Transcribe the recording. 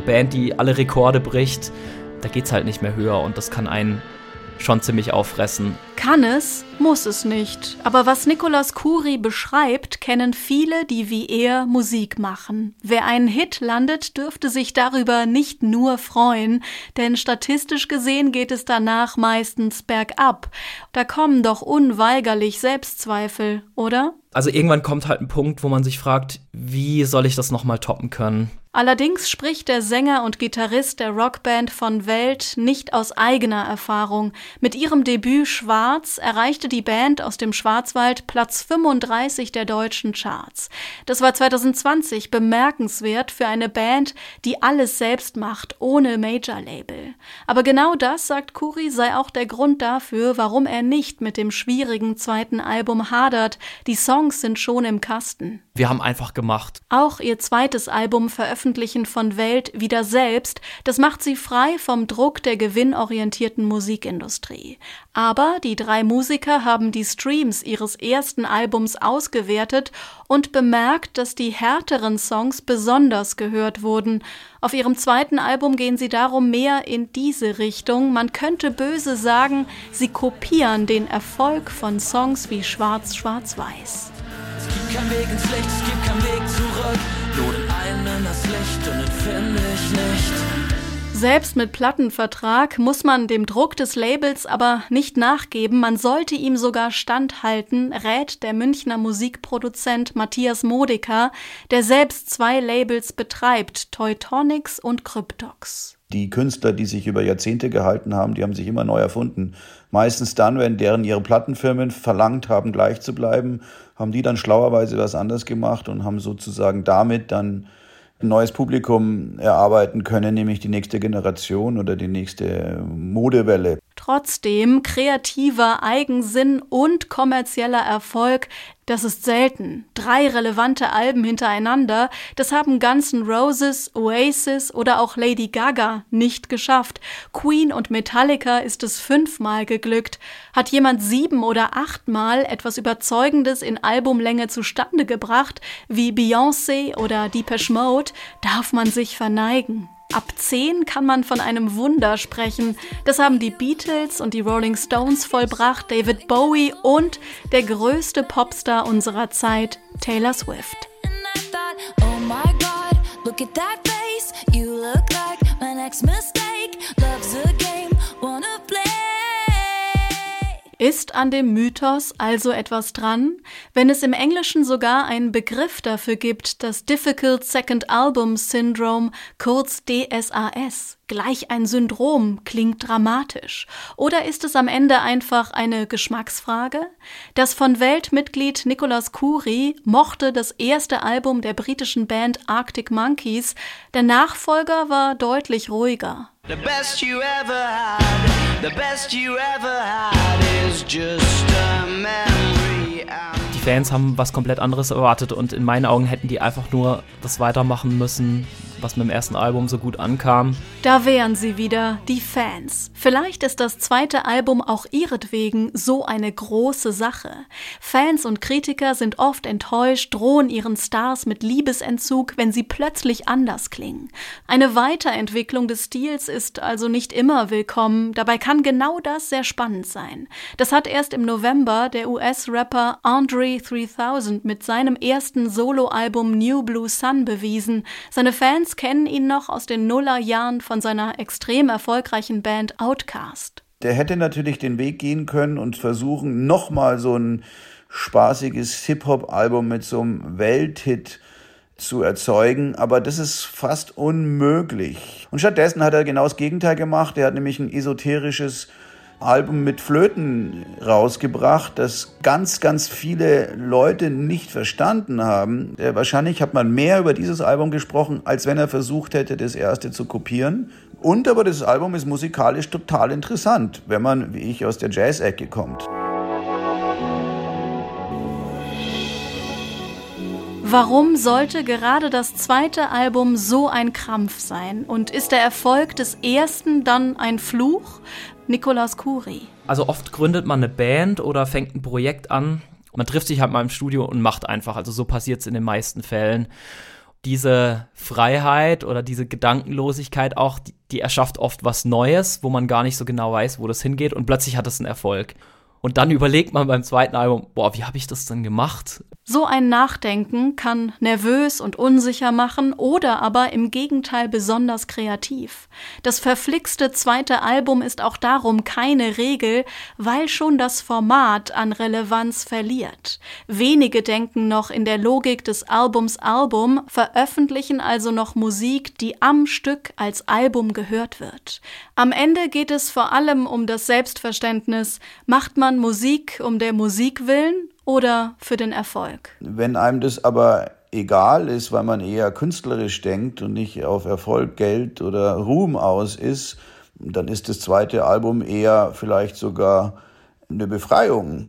eine Band, die alle Rekorde bricht, da geht's halt nicht mehr höher und das kann einen schon ziemlich auffressen. Kann es, muss es nicht. Aber was Nicolas Kuri beschreibt, kennen viele, die wie er Musik machen. Wer einen Hit landet, dürfte sich darüber nicht nur freuen, denn statistisch gesehen geht es danach meistens bergab. Da kommen doch unweigerlich Selbstzweifel, oder? Also irgendwann kommt halt ein Punkt, wo man sich fragt, wie soll ich das nochmal toppen können? Allerdings spricht der Sänger und Gitarrist der Rockband von Welt nicht aus eigener Erfahrung. Mit ihrem Debüt Schwarz erreichte die Band aus dem Schwarzwald Platz 35 der deutschen Charts. Das war 2020 bemerkenswert für eine Band, die alles selbst macht, ohne Major-Label. Aber genau das, sagt Kuri, sei auch der Grund dafür, warum er nicht mit dem schwierigen zweiten Album hadert. Die Songs sind schon im Kasten. Wir haben einfach gemacht. Auch ihr zweites Album veröffentlichen von Welt wieder selbst, das macht sie frei vom Druck der gewinnorientierten Musikindustrie. Aber die drei Musiker haben die Streams ihres ersten Albums ausgewertet und bemerkt, dass die härteren Songs besonders gehört wurden. Auf ihrem zweiten Album gehen sie darum mehr in diese Richtung. Man könnte böse sagen, sie kopieren den Erfolg von Songs wie Schwarz, Schwarz, Weiß. Es gibt keinen Weg ins Licht, es gibt keinen Weg zurück. Das Licht und den finde ich nicht. Selbst mit Plattenvertrag muss man dem Druck des Labels aber nicht nachgeben, man sollte ihm sogar standhalten, rät der Münchner Musikproduzent Matthias Modica, der selbst zwei Labels betreibt, Teutonics und Cryptox. Die Künstler, die sich über Jahrzehnte gehalten haben, die haben sich immer neu erfunden. Meistens dann, wenn deren ihre Plattenfirmen verlangt haben, gleich zu bleiben, haben die dann schlauerweise was anders gemacht und haben sozusagen damit dann neues Publikum erarbeiten können, nämlich die nächste Generation oder die nächste Modewelle. Trotzdem kreativer Eigensinn und kommerzieller Erfolg, das ist selten. Drei relevante Alben hintereinander, das haben Guns N' Roses, Oasis oder auch Lady Gaga nicht geschafft. Queen und Metallica ist es fünfmal geglückt. Hat jemand sieben oder achtmal etwas Überzeugendes in Albumlänge zustande gebracht, wie Beyoncé oder Depeche Mode, darf man sich verneigen. Ab 10 kann man von einem Wunder sprechen. Das haben die Beatles und die Rolling Stones vollbracht, David Bowie und der größte Popstar unserer Zeit, Taylor Swift. Oh my God, like Ist an dem Mythos also etwas dran, wenn es im Englischen sogar einen Begriff dafür gibt, das Difficult Second Album Syndrome, kurz DSAS? Gleich ein Syndrom klingt dramatisch. Oder ist es am Ende einfach eine Geschmacksfrage? Das von Weltmitglied Nicolas Kuri mochte das erste Album der britischen Band Arctic Monkeys. Der Nachfolger war deutlich ruhiger. The best you ever had, the best you ever had is just a memory. Die Fans haben was komplett anderes erwartet und in meinen Augen hätten die einfach nur das weitermachen müssen, was mit dem ersten Album so gut ankam. Da wären sie wieder, die Fans. Vielleicht ist das zweite Album auch ihretwegen so eine große Sache. Fans und Kritiker sind oft enttäuscht, drohen ihren Stars mit Liebesentzug, wenn sie plötzlich anders klingen. Eine Weiterentwicklung des Stils ist also nicht immer willkommen, dabei kann genau das sehr spannend sein. Das hat erst im November der US-Rapper Andre 3000 mit seinem ersten Soloalbum New Blue Sun bewiesen. Seine Fans Fans kennen ihn noch aus den Nullerjahren von seiner extrem erfolgreichen Band Outcast. Der hätte natürlich den Weg gehen können und versuchen, nochmal so ein spaßiges Hip-Hop-Album mit so einem Welthit zu erzeugen, aber das ist fast unmöglich. Und stattdessen hat er genau das Gegenteil gemacht. Er hat nämlich ein esoterisches Album mit Flöten rausgebracht, das ganz, ganz viele Leute nicht verstanden haben. Äh, wahrscheinlich hat man mehr über dieses Album gesprochen, als wenn er versucht hätte, das erste zu kopieren. Und aber das Album ist musikalisch total interessant, wenn man, wie ich, aus der Jazz-Ecke kommt. Warum sollte gerade das zweite Album so ein Krampf sein? Und ist der Erfolg des ersten dann ein Fluch? Nicolas Kuri. Also oft gründet man eine Band oder fängt ein Projekt an. Man trifft sich halt mal im Studio und macht einfach. Also so passiert es in den meisten Fällen. diese Freiheit oder diese Gedankenlosigkeit auch, die, die erschafft oft was Neues, wo man gar nicht so genau weiß, wo das hingeht und plötzlich hat es einen Erfolg. Und dann überlegt man beim zweiten Album, boah, wie habe ich das denn gemacht? So ein Nachdenken kann nervös und unsicher machen oder aber im Gegenteil besonders kreativ. Das verflixte zweite Album ist auch darum keine Regel, weil schon das Format an Relevanz verliert. Wenige denken noch in der Logik des Albums Album, veröffentlichen also noch Musik, die am Stück als Album gehört wird. Am Ende geht es vor allem um das Selbstverständnis, macht man Musik um der Musik willen oder für den Erfolg. Wenn einem das aber egal ist, weil man eher künstlerisch denkt und nicht auf Erfolg, Geld oder Ruhm aus ist, dann ist das zweite Album eher vielleicht sogar eine Befreiung.